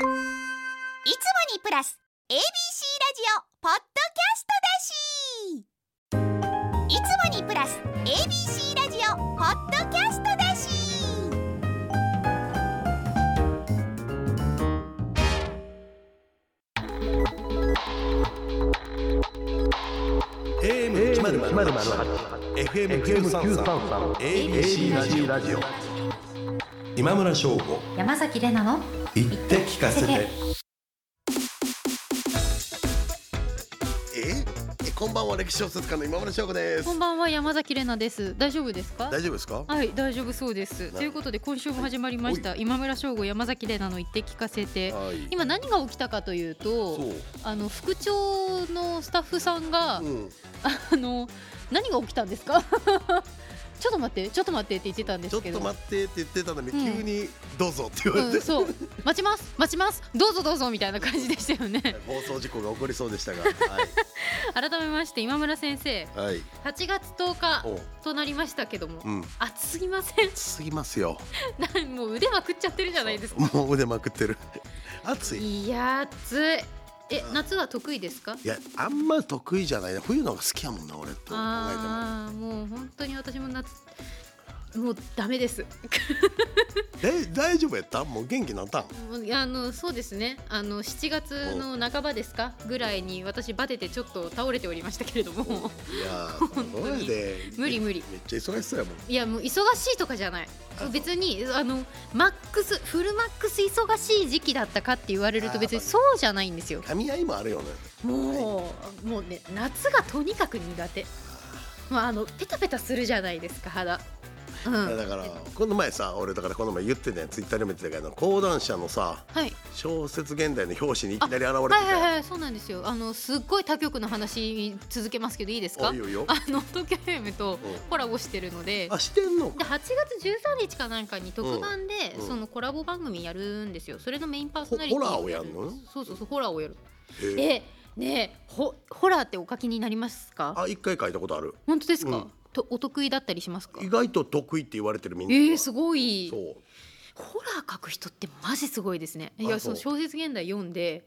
いつもにプラス ABC ラジオポッドキャストだし。いつもにプラス ABC ラジオポッドキャストだし。AM 一0 0 FM 九三三 ABC ラジオ今村翔吾。山崎れなの言って聞かせて。え？えこんばんは。歴史小説家の今村翔吾です。こんばんは。山崎れなです。大丈夫ですか？大丈夫ですか？はい、大丈夫そうです。ど。ということで今週も始まりました、今村翔吾山崎れなの言って聞かせて。はい。今何が起きたかというとあの副長のスタッフさんが、うん。あの何が起きたんですか？ちょっと待って、ちょっと待ってって言ってたんでちょっすけど。と待ってって言ってたのにうん。急にどうぞって言われて。うん、そう。待ちます。待ちます。どうぞどうぞみたいな感じでしたよね。放送事故が起こりそうでしたが。改めまして今村先生。はい。はい8月10日おとなりましたけども、うん。暑すぎません？すぎますよ。なんもう腕まくっちゃってるじゃないですか。もう腕まくってる。暑い。いや暑いえ夏は得意ですか？いやあんま得意じゃないな冬の方が好きやもんな俺と考えても。ああもう本当に私も夏もうダメです。で大丈夫やった？もう元気になったん？あのそうですね。あの7月の半ばですか？ぐらいに私バテてちょっと倒れておりましたけれども。いや本当に。無理無理。めっちゃ忙しそうやもん。いやもう忙しいとかじゃない。別にあのマックスフルマックス忙しい時期だったかって言われると別にそうじゃないんですよ。噛み合いもあるよね。もうもうね夏がとにかく苦手。まああのペタペタするじゃないですか肌うん。だからこの前さ俺だからこの前言ってたやん。ツイッターでも言ってたけど講談社のさはい。小説現代の表紙にいきなり現れてはいたやん。はいはいそうなんですよ。あのすっごい他局の話続けますけどいいですか？あいいよいいよ。あの東京 FM とうん。コラボしてるので。あしてんので8月13日かなんかに特番で、うん。そのコラボ番組やるんですよ。それのメインパーソホナリティホラーをやんの？そうそうそうホラーをやる。へえ。でねえホホラーってお書きになりますか？あ一回書いたことある。本当ですか、うんとお得意だったりしますか？意外と得意って言われてるみんなえー、すごい。そう。ホラー書く人ってマジすごいですね。いやそう。の小説現代読んで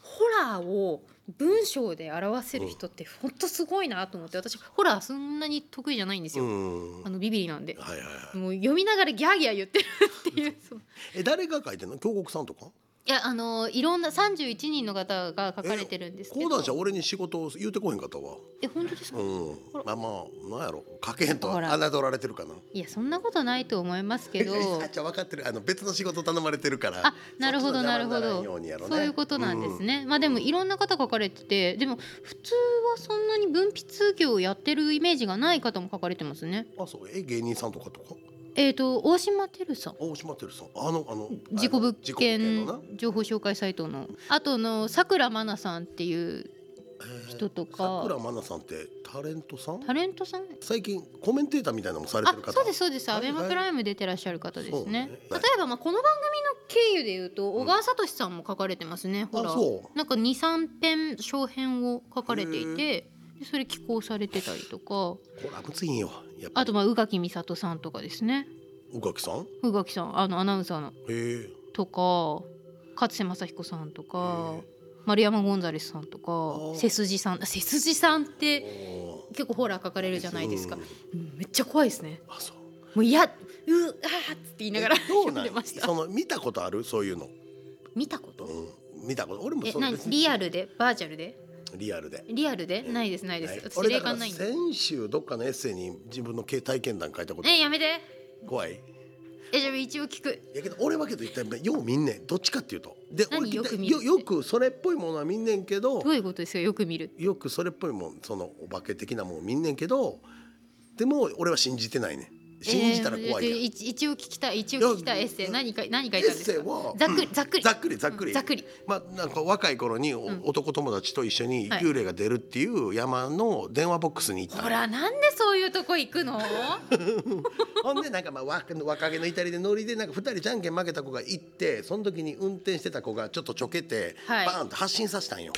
ホラーを文章で表せる人って本当すごいなと思って私ホラーそんなに得意じゃないんですうよ、ん。あのビビリなんで。はいはいはい。もう読みながらギャーギャー言ってるっていう。え誰が書いてんの？京極さんとか？いやあのいろんな31人の方が書かれてるんですけど。講談社俺に仕事を言うてこへんかったわ。え本当ですか、うん。まあまあなんやろ。書けへんと侮られてるかな。いやそんなことないと思いますけど。あじゃあ分かってる。あの別の仕事頼まれてるから。あなるほどなるほど。そういうことなんですね、まあでもいろんな方書かれてて。でも普通はそんなに文筆業をやってるイメージがない方も書かれてますね。うんあそう。え芸人さんとかとか？えっ、と大島てるさん。大島てるさん。あのあの事故物件情報紹介サイトの。あとのさくらまなさんっていうえー人とか。さくらまなさんってタレントさん？タレントさん？最近コメンテーターみたいなのもされてある方。そうですそうです。はいアベマプライム出てらっしゃる方ですね。ね例えばまあこの番組の経由で言うと小川聡さんも書かれてますね、ほら。なんか23編小編を書かれていてでそれ寄稿されてたりとか。これはむずいんよあとまあ宇垣美里さんとかですね。宇垣さん？宇垣さんあのアナウンサーの。とか勝瀬正彦さんとか丸山ゴンザレスさんとかー。背筋さんあ背筋さんってお結構ホラー書かれるじゃないですか、うん。うんめっちゃ怖いですね。あそう。もういやうあーって言いながら読ん？でました。その見たことある？そういうの、見たこと？うん、見たこと？俺もえリアルで？バーチャルで？リアルで。リアルで？ないですないです、私霊感ないんで。先週どっかのエッセイに自分の体験談書いたこと？えやめて。怖い。えじゃあ一応聞く。やけど俺はけど言ったらよう見んねん。どっちかっていうと。で何？俺よく見るよよくそれっぽいものは見んねんけどどういうこと？ですかよく見る？よくそれっぽいもんそのお化け的なもん見んねんけどでも俺は信じてないねん信じたら怖いやん、えー一一応聞きたい一応聞きたいエッセイ。何か何書いたんですか？セイはざっくりざっくり。ざっくりざっくり。うんざっくり。まあなんか若い頃に男友達と一緒にはい。幽霊が出るっていう山の電話ボックスに行ったのほらなんでそういうとこ行くの？ほんでなんかまあ若若気の至りでノリでなんか2人じゃんけん負けた子が行ってその時に運転してた子がちょっとちょけて、はい。バーンって発進させたんよ。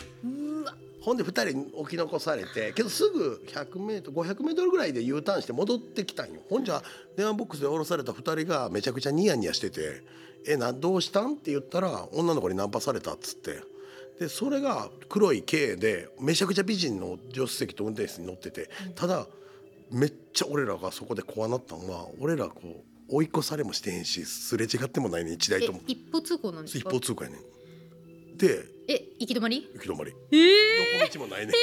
ほんで2人置き残されてけどすぐ 100m500m ぐらいで U ターンして戻ってきたんよ。ほんじゃ電話ボックスで降ろされた2人がめちゃくちゃニヤニヤしてて「えなどうしたん?」って言ったら女の子にナンパされたっつって。でそれが黒い軽でめちゃくちゃ美人の助手席と運転手に乗っててただめっちゃ俺らがそこで怖なったんは俺らこう追い越されもしてへんしすれ違ってもないね一台えとも。一方通行なんです一か方通行やねんでえ行き止まり？行き止まり。ええ横道もないねん。だ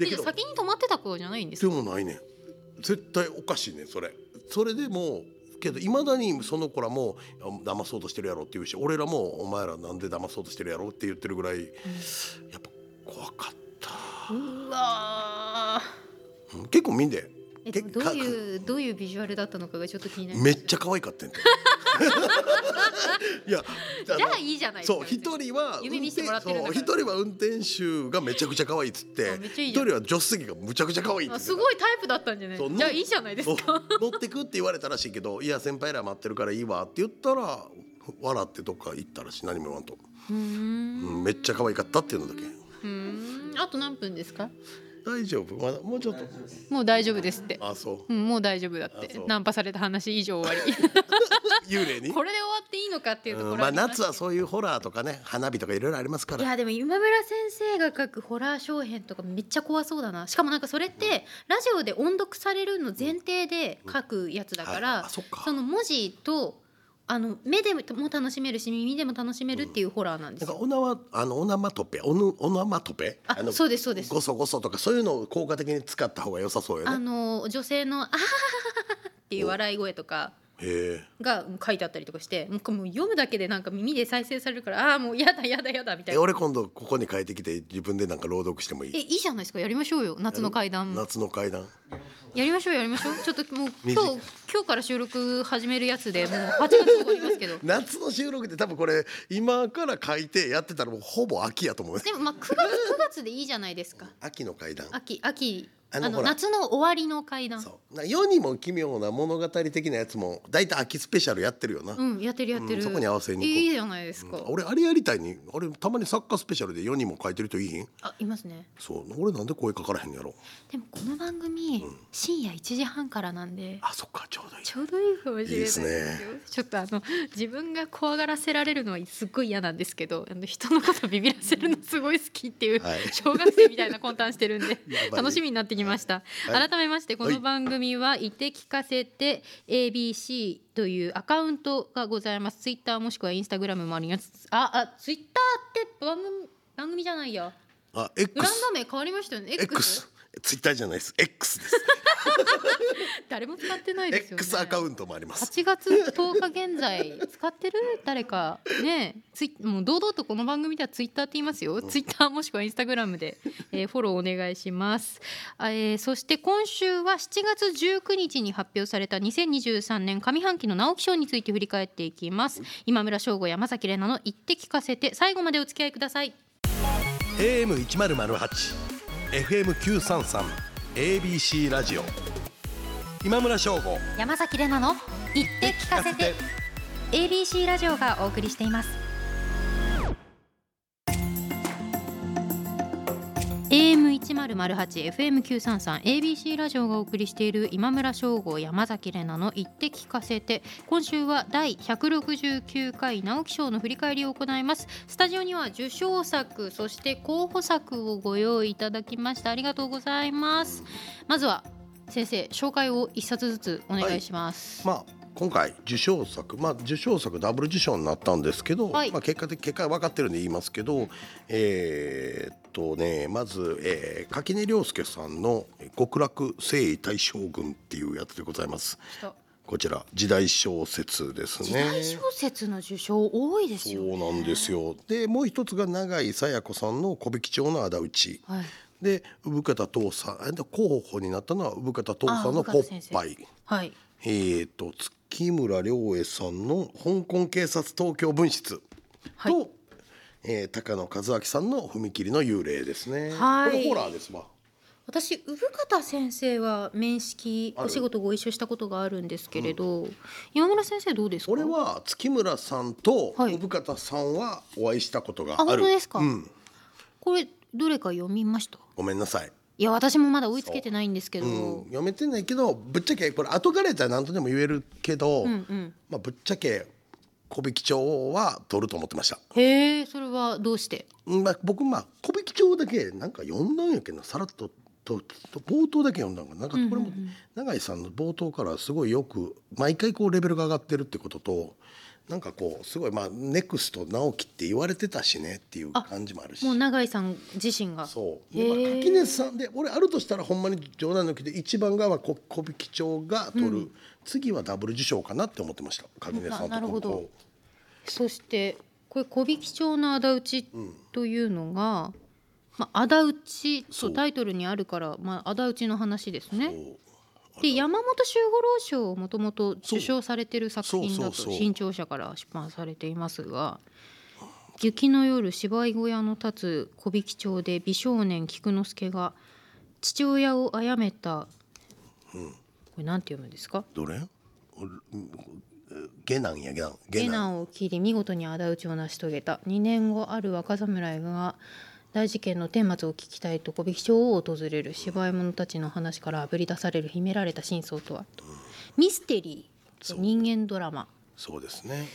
えけど先に止まってた子じゃないんですでかもないねん。絶対おかしいねんそれ。それでもけどいまだにその子らもあ騙そうとしてるやろって言うし俺らもお前らなんで騙そうとしてるやろって言ってるぐらい、やっぱ怖かった、うわー。うん結構見んで。えどういうどういうビジュアルだったのかがちょっと気になります。めっちゃ可愛かったんていやじゃあいいじゃないそう一人は夢見せてもらってるんだから。そう一人は運転手がめちゃくちゃ可愛いっつって一人は助手席がむちゃくちゃ可愛いっつっすごいタイプだったんじゃない？じゃあいいじゃないですか。乗ってくって言われたらしいけど「いや先輩ら待ってるからいいわ」って言ったら笑ってどっか行ったらしい。何も言わんと、うーん。うん、めっちゃ可愛かったっていうのだけ。うーん。あと何分ですか？大丈夫？まだもうちょっと。もう大丈夫ですって。あそう。うん、もう大丈夫だって。ナンパされた話以上終わり。幽霊に？これで終わっていいのかっていうところうん、まあ夏はそういうホラーとかね花火とかいろいろありますから。いやでも今村先生が書くホラー小編とかめっちゃ怖そうだな。しかもなんかそれってラジオで音読されるの前提で書くやつだかはいらあそっか。その文字とあの目でも楽しめるし耳でも楽しめるっていうホラーなんですよ。なんかオナワあのオナマトペオヌオナマトペ？あのそうですそうです。ゴソゴソとかそういうのを効果的に使った方が良さそうよあねの女性の「あはははは」っていう笑い声とか。へえが書いてあったりとかしてもうもう読むだけでなんか耳で再生されるからああーもうやだやだやだみたいな。え俺今度ここに帰ってきて自分でなんか朗読してもいえいいいじゃないですかやりましょうよ。夏の階段。夏の階段？やりましょうやりましょう。ちょっともう短今日今日から収録始めるやつでもう8月終わりますけど。夏の収録って多分これ今から書いてやってたらもうほぼ秋やと思う。でもまあ9月9月でいいじゃないですか。秋の階段。秋秋あの夏の終わりの階段。そう。な世にも奇妙な物語的なやつも大体秋スペシャルやってるよな、うんやってるやってる、うんそこに合わせにいいじゃないですか、俺あれやりたいに俺たまにサッカースペシャルで世にも書いてる人いい？ひんあいますね。そう。俺なんで声かからへんのやろ？でもこの番組、深夜1時半からなんであそっかちょうどいい。ちょうどいいかもしれないですね。よちょっとあの自分が怖がらせられるのはすっごい嫌なんですけどあの人のことビビらせるのすごい好きっていう、はい。小学生みたいな魂胆してるんで 楽しみになってきました、はい。改めましてこの番組は「言って聞かせて ABC」というアカウントがございます。ツイッターもしくはインスタグラムもあります。ああツイッターって番組番組じゃないや。あブラン X ド名変わりましたよね。X, X ツイッターじゃないです。X です。誰も使ってないですよね。X アカウントもあります。8月10日現在使ってる？誰かね？ツイもう堂々とこの番組ではツイッターって言いますよ、ツイッターもしくはインスタグラムで、えーフォローお願いします、あえーそして今週は7月19日に発表された2023年上半期の直木賞について振り返っていきます。今村翔吾山崎怜奈の言って聞かせて最後までお付き合いください。AM FM 九三三 ABC ラジオ。今村翔吾。山崎怜奈の言って聞かせて。ABC ラジオがお送りしています。AM1008 FM933 ABC ラジオがお送りしている今村翔吾山崎怜奈の言って聞かせて今週は第169回直木賞の振り返りを行います。スタジオには受賞作そして候補作をご用意いただきました。ありがとうございます。まずは先生紹介を一冊ずつお願いします、まあ今回受賞作まあ受賞作ダブル受賞になったんですけど、はい。まあ結果的結果は分かってるんで言いますけどえーっとねまず、えー垣根涼介さんの極楽征夷大将軍っていうやつでございます。こちら時代小説ですね。時代小説の受賞多いですよね。そうなんですよ。でもう一つが永井紗耶子さんの小引町の仇討ち。はい。で産方父さん候補になったのは産方父さんのあポッパイ。はい。えー、と月村良恵さんの香港警察東京分室はいと、えー高野和明さんの踏切の幽霊ですね。はいこれホラーですわ。私産方先生は面識お仕事ご一緒したことがあるんですけれど、今村先生どうですか？俺は月村さんとはい産方さんはお会いしたことがある。あ本当ですか？うん。これどれか読みました？ごめんなさい、いや私もまだ追いつけてないんですけど。う。ん、読めてないけどぶっちゃけこれ後からやったら何とでも言えるけど、うんうん。まあ、ぶっちゃけ小引町は取ると思ってました。へえそれはどうして？うんまあ、僕まあ小引町だけなんか読んだんやけどさらっととと冒頭だけ読んだんかな。なんかこれも永井さんの冒頭からすごいよく毎回こうレベルが上がってるってこととなんかこうすごいまあネクスト直樹って言われてたしねっていう感じもあるし。もう永井さん自身が。そう。で、まあ、垣根さんで俺あるとしたらほんまに冗談抜きで一番が小引町が取る、次はダブル受賞かなって思ってました垣根さんとななるほど。こそしてこれ小引町の仇討ちというのが、まあ仇討ちとタイトルにあるからまあ仇討ちの話ですね。うで山本周五郎賞をもともと受賞されてる作品だと新潮社から出版されていますが「雪の夜芝居小屋の立つ小引町で美少年菊之助が父親を殺めた」これなんて読むんですか？どれ？下男や下男下男を切り見事に仇討ちを成し遂げた。2年後ある若侍が大事件の顛末を聞きたいと小引町を訪れる芝居者たちの話からあぶり出される秘められた真相とは、ミステリーと人間ドラマ。そうですね。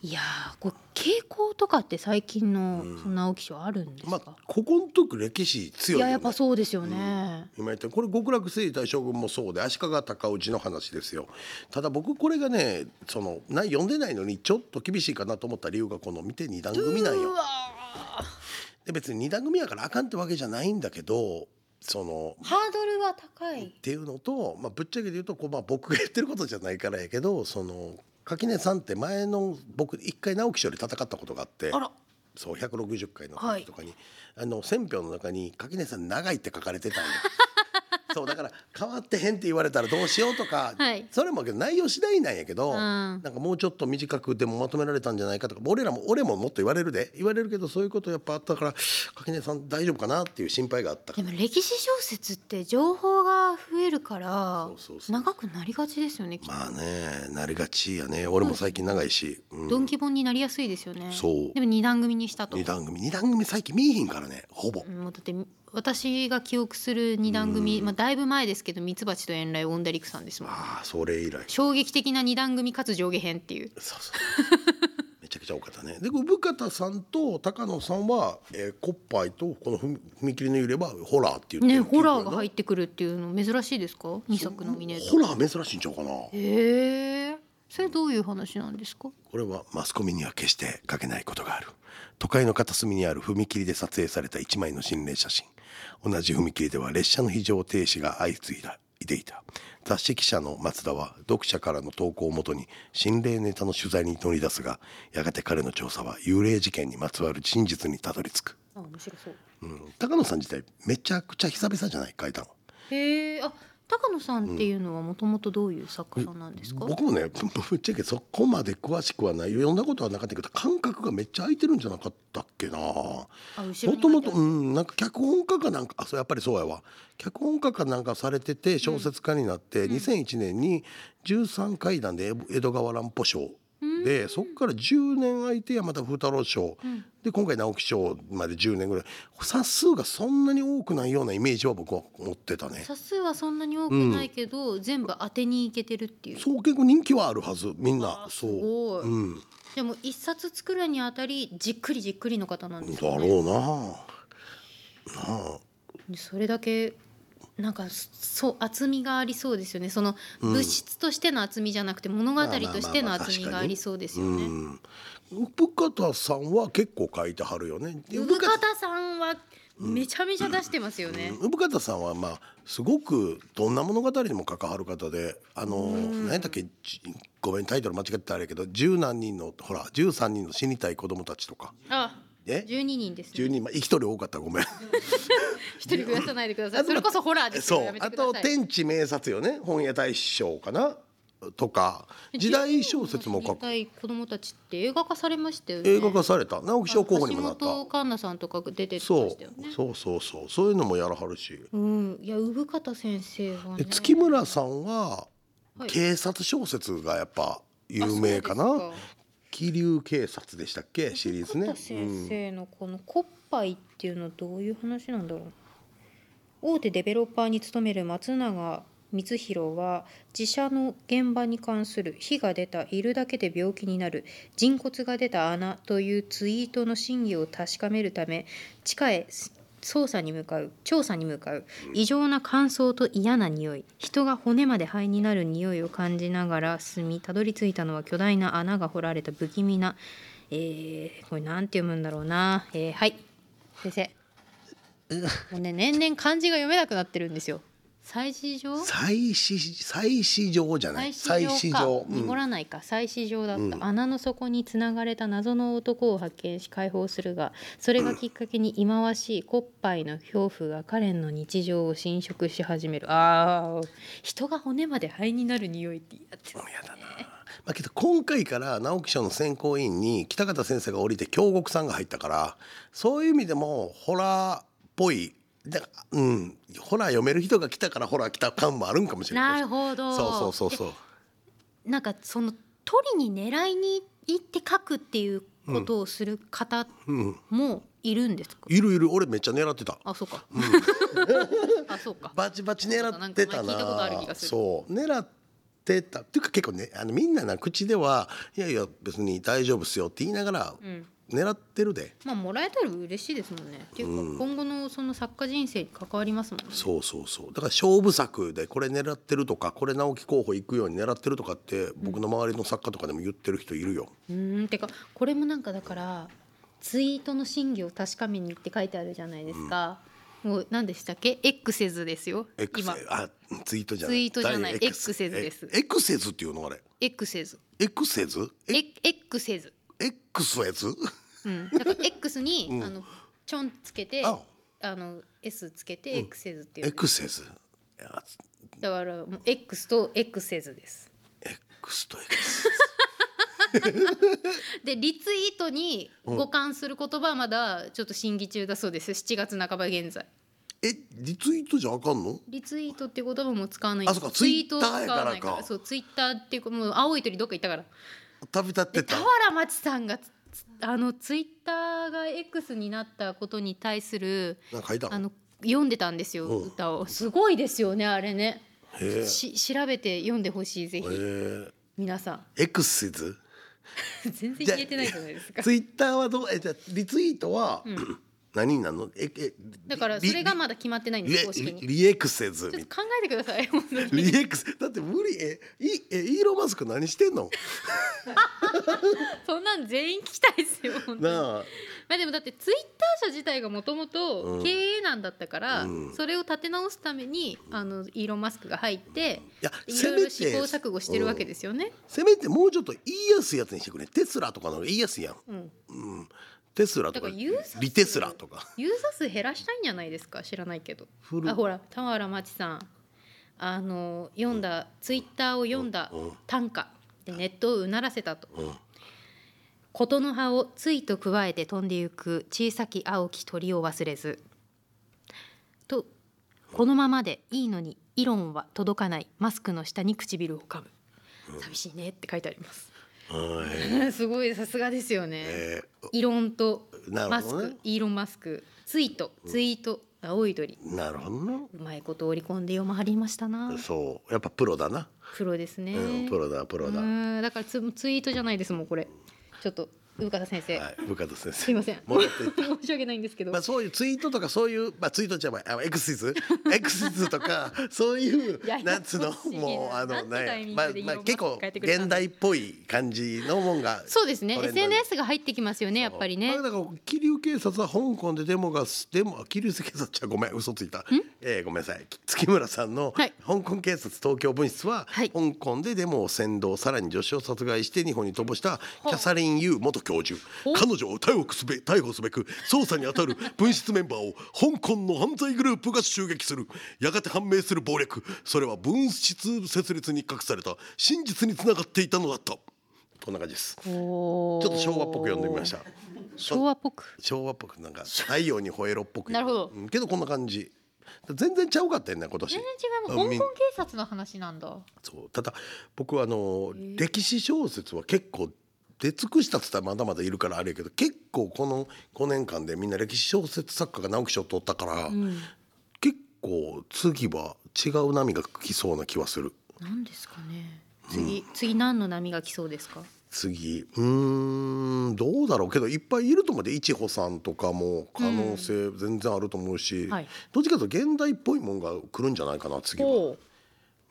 いやーこれ傾向とかって最近のその直木賞あるんですか、まあここの時歴史強いよ、ね、いややっぱそうですよね、今言ったこれ極楽征夷大将軍もそうで足利尊氏の話ですよ。ただ僕これがねそのな読んでないのにちょっと厳しいかなと思った理由がこの見て二段組なんよで別に二段組やからあかんってわけじゃないんだけどそのーハードルは高い。っていうのと、まあ、ぶっちゃけて言うとこう、まあ、僕が言ってることじゃないからやけどその垣根さんって前の僕一回直木賞で戦ったことがあってあら。そう160回の時とかに、あの選票の中に垣根さん長いって書かれてたんよ。そうだから変わってへんって言われたらどうしようとか、はい。それもけど内容次第なんやけど、ん。なんかもうちょっと短くでもまとめられたんじゃないかとか俺らも俺ももっと言われるで言われるけどそういうことやっぱあったから垣根さん大丈夫かなっていう心配があったでも歴史小説って情報が増えるからそうそうそう。長くなりがちですよねまあねなりがちやね。俺も最近長いし、うん。ドンキ本になりやすいですよね。そう。でも二段組にしたと二段組。二段組最近見えへんからねほぼ、もうだって私が記憶する二段組、まあ、だいぶ前ですけどミツバチと遠雷オンダリクさんですもん。ああそれ以来。衝撃的な二段組かつ上下編っていう。そうそう。めちゃくちゃ多かったね。で産方さんと高野さんは、えー、コッパイとこの踏踏切の揺ればホラーって言ってねるホラーが入っってくるっていうの珍しいですか？二作のミネート。ホラー珍しいんちゃうかな。へえそれどういう話なんですか？これはマスコミには決して書けないことがある。都会の片隅にある踏切で撮影された一枚の心霊写真同じ踏切では列車の非常停止が相次いだ。いていた雑誌記者の松田は読者からの投稿をもとに心霊ネタの取材に乗り出すがやがて彼の調査は幽霊事件にまつわる真実にたどり着く、あ面白そう。うん、高野さん自体めちゃくちゃ久々じゃない？書いたのへえあ高野さんっていうのはもともとどういう作家さんなんですか、僕もねぶ ぶっちゃけそこまで詳しくはない。読んだことはなかったけど感覚がめっちゃ空いてるんじゃなかったっけな。もともとうんなんか脚本家かなんかあそうやっぱりそうやわ。脚本家かなんかされてて小説家になって、2001年に13回談で江戸川乱歩賞でそこから10年空いて山田風太郎賞、で今回直木賞まで10年ぐらい。冊数がそんなに多くないようなイメージは僕は持ってたね。冊数はそんなに多くないけど、全部当てにいけてるっていう。そう結構人気はあるはずみんな。そう、うん、でも一冊作るにあたりじっくりじっくりの方なんですよね。だろうな。なあ。でそれだけなんかそう厚みがありそうですよね。その物質としての厚みじゃなくて物語としての厚みがありそうですよね。うん、産方さんは結構書いてはるよね。で産方さんはめちゃめちゃ出してますよね。産方さんはまあすごくどんな物語にも関わる方であの何やったっけ？じごめんタイトル間違ってたあれやけど十何人のほら13人の死にたい子供たちとか。あ、え12人です10ね。人。まあ一人多かったらごめん。一人増やさないでください。それこそホラーですそう。あ。と天地名察よね。本屋大賞かな？とか。時代小説も書く。子供たちって映画化されましたよね。映画化された。直木賞候補にもなった。橋本環奈さんとか出てまそうしたよね。そう。そうそうそういうのもやらはるし。うん、いや産方先生はね。で月村さんははい。警察小説がやっぱ有名かな、気流警察でしたっけ？シリーズね。田先生のこの「コッパイ」っていうのはどういう話なんだろう？大手デベロッパーに勤める松永光弘は自社の現場に関する火が出たいるだけで病気になる人骨が出た穴というツイートの真偽を確かめるため地下へ捜査に向かう調査に向かう異常な乾燥と嫌な匂い人が骨まで灰になる匂いを感じながら進みたどり着いたのは巨大な穴が掘られた不気味な、えー、これなんて読むんだろうな、えーはい。先生。もうね年々漢字が読めなくなってるんですよ祭祀場？祭祀祭祀場じゃない。祭祀場濁らないか。祭祀場だった、穴の底につながれた謎の男を発見し解放するがそれがきっかけに忌まわしいコッパイの恐怖がカレンの日常を侵食し始める。あー。人が骨まで灰になる匂いってやつやだな。まあけど今回から直木賞の選考委員に北方先生が降りて京極さんが入ったからそういう意味でもホラーっぽいだうん。ホラー読める人が来たからホラー来た感もあるんかもしれないなるほど。そうそうそうそう。なんかその取りに狙いに行って書くっていうことをする方うん。もいるんですか、いるいる。俺めっちゃ狙ってた。あそうか、あそうか。バチバチ狙ってたな。そう。狙ってた。っていうか結構ねあのみんなな口ではいやいや別に大丈夫っすよって言いながらん狙ってるで、まあもらえたら嬉しいですもんね。っていうか、今後のその作家人生に関わりますもんね。そうそうそう。だから勝負作でこれ狙ってるとかこれ直木候補行くように狙ってるとかって僕の周りの作家とかでも言ってる人いるよ、うーん。てかこれもなんかだからツイートの真偽を確かめにって書いてあるじゃないですか。もう何でしたっけ ?X ズですよ。X 今。あツイートじゃない。ツイートじゃない。誰 X です。え X ズっていうのあれ？X ズ。X ズえ X ズ。X ズうん。だから X に、あのちょんつけてあ。あの S つけて X ズっていう。X ズいやだからもう X と X ズです。X と X でリツイートに互換する言葉はまだちょっと審議中だそうです。7月半ば現在。えリツイートじゃあかんの？リツイートって言葉も使わない。あそうか。ツイートを使わない Twitter やから。かそうツイッターっていうかもう青い鳥どっか行ったから。旅立ってた。で俵町さんがつあのツイッターが X になったことに対するあの読んでたんですようん。歌を。すごいですよねあれね。し調べて読んでほしいぜひ。皆さん。X ズ 全然言えてないじゃないですか。ツイッターはどう？えじゃあリツイートは、何になるの？ええだからそれがまだ決まってないんリです公式に。リリエクセズちょっと考えてください本当に。リエクセだって無理えいえイーロンマスク何してんの？そんなん全員聞きたいですよ本当に。なあ。まあでもだってツイッター社自体がもともと経営難だったから、うん。それを立て直すためにあのイーロン・マスクが入っていやいろいろせめて試行錯誤してるわけですよね。せめてもうちょっと言いやすいやつにしてくれ。テスラとかの言いやすいやん、うん、うん、テスラとかリテスラとか。ユーザー数減らしたいんじゃないですか？知らないけど。古あほら俵町さん。あの読んだ、ツイッターを読んだうん。短歌でネットをうならせたと。うん。琴の葉をついと加えて飛んでゆく小さき青き鳥を忘れず。とこのままでいいのにイロンは届かない。マスクの下に唇を噛む。寂しいねって書いてあります。はい すごいさすがですよね、えイロンとなマスク、ねイーロンマスク。ツイート。ツイート青い鳥。ー、なるほどなうまいこと織り込んで読まはりましたな。そう。やっぱプロだな、プロですね、うん、プロだプロだ、うん。だからツツイートじゃないですもんこれ。ちょっと生方先生、はい部下先生。すいません。申し訳ないんですけど、まあ、そういうツイートとかそういう、まあ、ツイートじゃないあエクシズ エクシズとかそういうなんつうの？もうあのなんてタイミンまあまあ結構現代っぽい感じのもんがそうですね。SNS が入ってきますよねやっぱりね。まあだから桐生警察は香港でデモがデモ桐生警察？じゃごめん嘘ついた、えーごめんなさい。月村さんのはい。香港警察東京分室は、はい。香港でデモを扇動さらに女子を殺害して日本に飛ばしたキャサリン・ユー元教授彼女を逮捕すべ逮捕すべく捜査に当たる分室メンバーを香港の犯罪グループが襲撃する。やがて判明する暴力それは分室設立に隠された真実につながっていたのだった。こんな感じです。ちちょょっと昭和っぽく読んでみました。昭和っぽく？昭和っぽくなんか太陽に吠えろっぽく。なるほど。うんけどこんな感じ。全然ちゃうかったよね今年。全然違いますみ香港警察の話なんだ。そう。ただ僕はあの歴史小説は結構出尽くしたっつったらまだまだいるからあれやけど結構この5年間でみんな歴史小説作家が直木賞取ったから、結構次は違う波が来そうな気はする。何ですかね。次、次何の波が来そうですか？次うーんどうだろうけどいっぱいいると思うでいちほさんとかも可能性全然あると思うし、はい。どっちかというと現代っぽいもんが来るんじゃないかな次は。ほ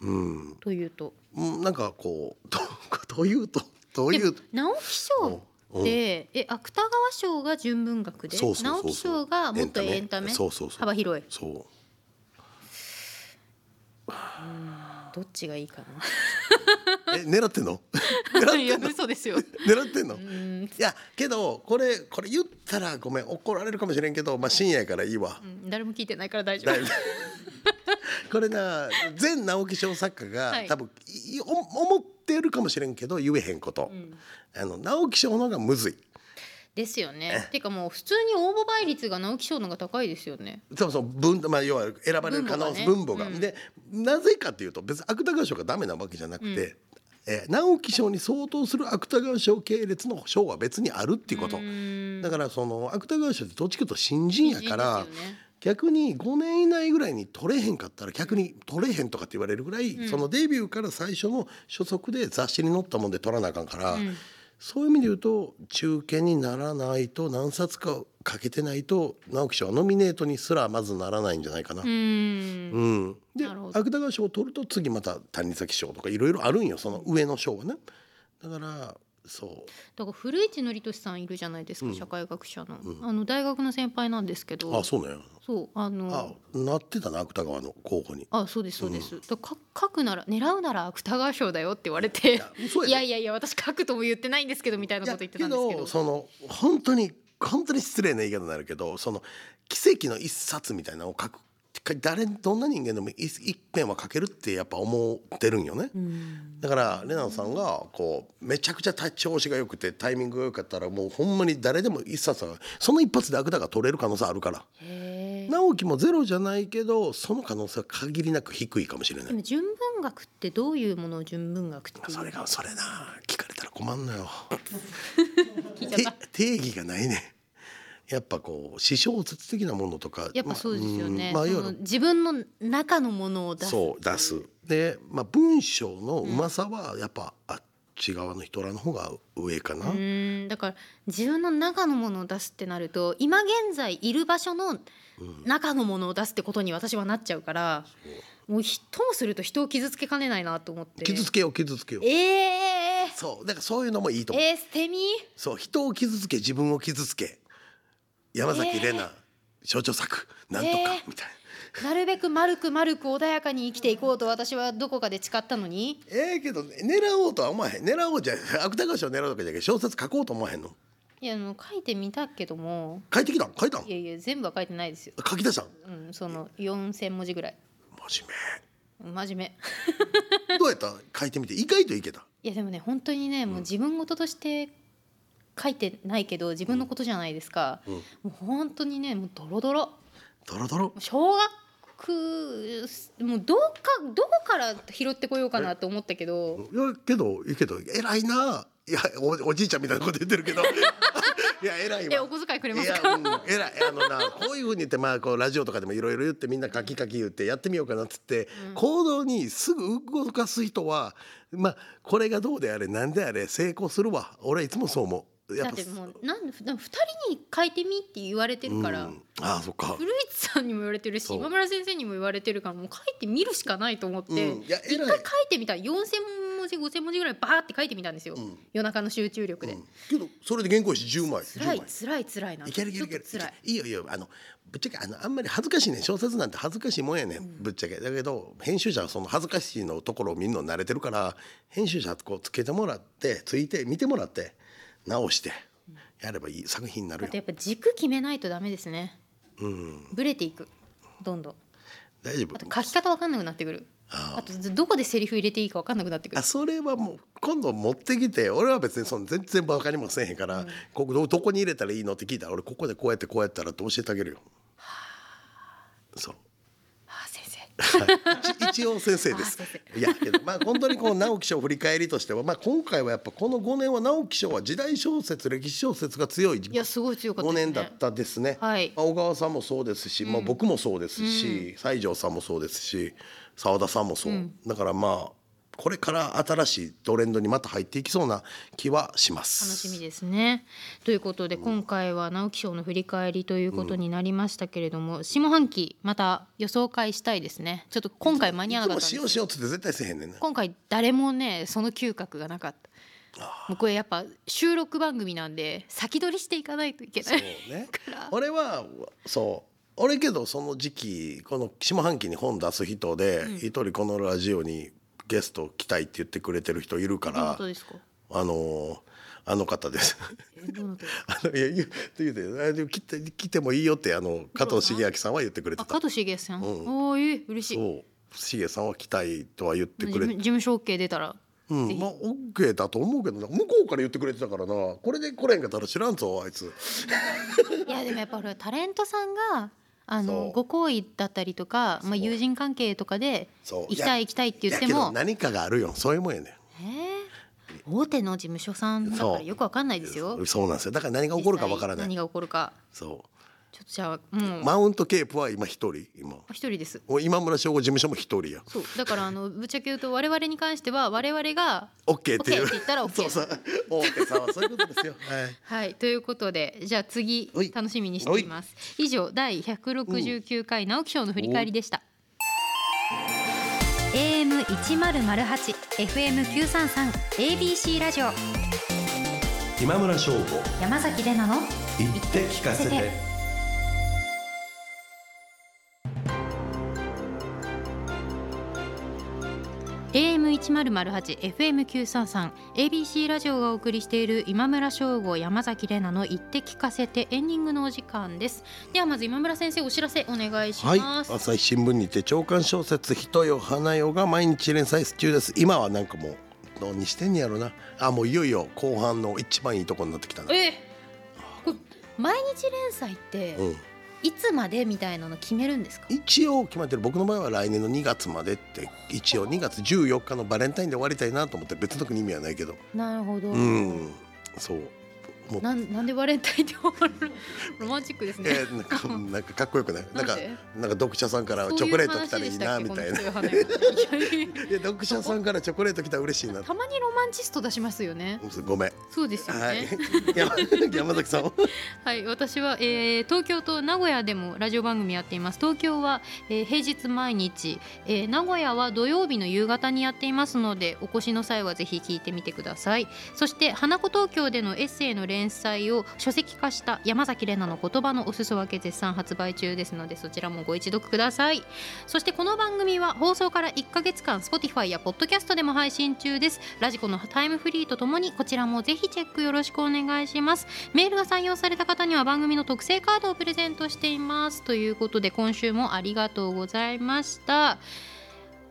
う。というと。うんなんかこうとというとどういう？直木賞って、え芥川賞が純文学で直木賞がもっとエンタメ？そうそうそう。幅広い。そう。どっちがいいか え狙ってんの？狙なってんの？嘘ですよ。狙ってんの？うん。いやけどこれこれ言ったらごめん怒られるかもしれんけどまあ深夜やからいいわ、うん誰も聞いてないから大丈夫。これな全直木賞作家が、はい。多分思ってるかもしれんけど言えへんこと、あの直木賞の方がむずい。ですよね。てかもう普通に応募倍率が直木賞の方が高いですよね。そうそう。文、まあ、要は選ばれる可能性文文母が。ね母がでなぜかっていうと別に芥川賞がダメなわけじゃなくて、えー直木賞に相当する芥川賞系列の賞は別にあるっていうこと。だからその芥川賞ってどっちかというと新人やから、ね逆に5年以内ぐらいに取れへんかったら逆に取れへんとかって言われるぐらい、そのデビューから最初の初速で雑誌に載ったもんで取らなあかんから、そういう意味で言うと中堅にならないと何冊かかけてないと直木賞はノミネートにすらまずならないんじゃないかな。うーん。うん、で芥川賞を取ると次また谷崎賞とかいろいろあるんよその上の賞はね。だからそう。だから古市憲寿さんいるじゃないですか、社会学者の、あの大学の先輩なんですけど。あそうねそうあの。あなってたな芥川の候補に。あそうですそうです、だか書くなら狙うなら芥川賞だよって言われて。いやいやいや私書くとも言ってないんですけどみたいなこと言ってたんですけどその本当に本当に失礼な言い方になるけどその奇跡の一冊みたいなのを書く誰どんな人間でも一一遍は書けるってやっぱ思ってるんよね。だからレナさんがこうめちゃくちゃ調子が良くてタイミングが良かったらもうほんまに誰でも一冊はその一発で芥川が取れる可能性あるから。直樹もゼロじゃないけどその可能性は限りなく低いかもしれない。でも純文学ってどういうものを純文学それがそれな聞かれたら困んのよ。定義がないねやっぱこう私小説的なものとかやっぱそうですよね、まあうんまあ自分の中のものを出す。そう出す。で、まあ、文章のうまさはやっぱあっち側の人らの方が上かな、うーん。だから自分の中のものを出すってなると今現在いる場所の中のものを出すってことに私はなっちゃうから、もうひともすると人を傷つけかねないなと思って。傷つけよう傷つけよう。えー、そう。だからそういうのもいいと思う、えー、捨て身？そう。人を傷つけ自分を傷つけ山崎怜奈、象徴作なんとか、えー。みたいな。なるべく丸く丸く穏やかに生きていこうと私はどこかで誓ったのに？ええけど狙おうとは思わへん。狙おうじゃ芥川賞狙うとかじゃなくて小説書こうと思わへんの？いやあの書いてみたけども。書いてきたん？書いたん？いやいや全部は書いてないですよ、書き出したん？うん、その4,000文字ぐらい。真面真面目目。どうやった？書いてみて。意外といけた。いやでもね本当にねもう自分事として書いてないけど自分のことじゃないですか、もう本当にねもうドロドロ。ドロドロ？小学もうどうかどこから拾ってこようかなと思ったけど。いやけどいいけど偉いな。いやおおじいちゃんみたいなこと言ってるけど。いや偉いわ。えお小遣いくれまいや、すか、うん、偉い。あのなこういうふうに言ってまあこうラジオとかでもいろいろ言ってみんなカキカキ言ってやってみようかなっつって、行動にすぐ動かす人はまあこれがどうであれなんであれ成功するわ。俺はいつもそう思うやだってもうなんで2人に書いてみって言われてるから、うん、ああそっか。古市さんにも言われてるしそう。今村先生にも言われてるからもう書いてみるしかないと思って、うん。いや偉い。一回書いてみた4,000文字5,000文字ぐらいバーって書いてみたんですよ、夜中の集中力で、うん。けどそれで原稿紙10枚。辛い10枚。辛い辛いないけるいけるいける。ちょっと辛い。いいよいいよ。あのぶっちゃけあのあんまり恥ずかしいね。ん小説なんて恥ずかしいもんやねん、ぶっちゃけ。だけど編集者はその恥ずかしいのところを見るの慣れてるから編集者こうつけてもらってついて見てもらって直してやればいい作品になるよ。やっぱ軸決めないとダメですね。うん。ブレていく。どんどん。大丈夫。あと書き方わかんなくなってくる。ああとどこでセリフ入れていいかわかんなくなってくる。あそれはもう今度持ってきて俺は別にその全然バカにもせえへんから、ここどどこに入れたらいいのって聞いたら俺ここでこうやってこうやったらって教えてあげるよ。そう。あ先生。一一応先生です。いやけどまあ本当にこの直木賞振り返りとしてはまあ今回はやっぱこの5年は直木賞は時代小説歴史小説が強いいやすごい強かった5ですね年だったですね。はいまあ小川さんもそうですし、まあ僕もそうですし、西条さんもそうですし、澤田さんもそう。だからまあこれから新しいトレンドにまた入っていきそうな気はします。楽しみですね。ということで今回は直木賞の振り返りということになりましたけれども、下半期また予想会したいですね。ちょっと今回間に合わなかったしようしようって絶対せえへんねんな。今回誰もねその嗅覚がなかった。もうこれやっぱ収録番組なんで先取りしていかないといけなそうい。ねから。俺はそう。俺けどその時期この下半期に本出す人で一、人このラジオにゲスト来たいって言ってくれてる人いるからたですか？あのーあの方です。あのいや言う言うて来て来てもいいよってあの加藤茂明さんは言ってくれてたあ加。藤茂さん？うんおーえー嬉しい。そう茂さんは来たいとは言って事くれて務事務所 OK 出たら。うん、まあオッケーだと思うけどな向こうから言ってくれてたからなこれで来れんかったら知らんぞあいついやでもやっぱ俺タレントさんがあのご好意だったりとか、まあ、友人関係とかで行きたい行きたいって言っても、何かがあるよ。そういうもんやねえー？大手の事務所さんだからよくわかんないですよ。そうなんですよ。だから何が起こるかわからない。何が起こるか。そちょっとじゃあもう。うマウントケープは今一人？今。一人です。今村翔吾事務所も一人や。そう。だからあの ぶっちゃけ言うと我々に関しては我々がオッケーっていう。OK って言ったら OK そうそう。オッケーさんはそういうことですよ。はい。はい。ということでじゃあ次はい。楽しみにしています。以上第169回直木賞の振り返りでした。AM 一0 0 8 FM 九三三 ABC ラジオ。今村翔吾。山崎れなの言って聞かせて AM 一0 0 8 FM 九三三 ABC ラジオがお送りしている今村翔吾山崎れなの言って聞かせてエンディングのお時間です。ではまず今村先生お知らせお願いしはいます。朝日新聞にて長官小説人よ花よが毎日連載中です。今はなんかもう何してんねやろな。あもういよいよ後半の一番いいとこになってきたな。え。これ毎日連載ってうんいつまでみたいなの決めるんですか？一応決まってる僕の場合は来年の2月までって一応2月14日のバレンタインで終わりたいなと思って別の国意味はないけどなるほど。うんそうもう。なんなんでバレンタインってロマンチックですね。えーなんかなんかかっこよくない？なんかなんか読者さんからチョコレート来たらいいなみたいな。いや読者さんからチョコレート来たら嬉しいな。たまにロマンチスト出しますよね。ごめん。そうですよね。はい。山山崎さんは？はい、私は、えー東京と名古屋でもラジオ番組やっています。東京は、えー平日毎日、えー名古屋は土曜日の夕方にやっていますので、お越しの際はぜひ聞いてみてください。そして花子東京でのエッセイの連載を書籍化した山崎怜奈の言葉のお裾分け絶賛発売中ですので、そちらもご一読ください。そしてこの番組は放送から1ヶ月間 Spotify や Podcast でも配信中です。ラジコのタイムフリーとともにこちらもぜひチェックよろしくお願いします。メールが採用された方には番組の特製カードをプレゼントしていますということで今週もありがとうございました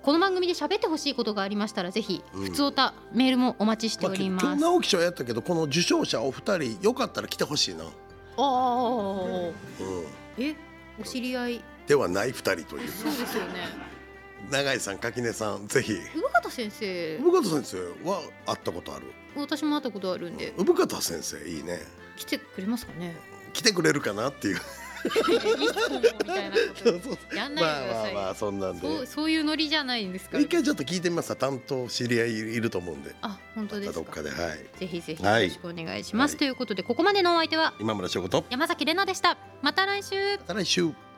この番組で喋ってほしいことがありましたらぜひうん。普通おた、メールもお待ちしており今ます、日直木賞やったけどこの受賞者お二人よかったら来てほしいな、うん、ああえお知り合い？ではない二人という。そうですよね。永井さん垣根さんぜひ。産方先生。産方先生は会ったことある？私も会ったことあるんで。産方先生いいね。来てくれますかね？来てくれるかなっていういつもみたいなことやんないまあでください、まあまあそんなんで。そうそういうノリじゃないんですか？ら一回ちょっと聞いてみます。担当知り合いいると思うんで。あ本当ですどっかかではい。ぜひぜひよはい。ろしくお願いします、はい。ということでここまでのお相手は？今村翔子と。山崎れなでした。また来週。また来週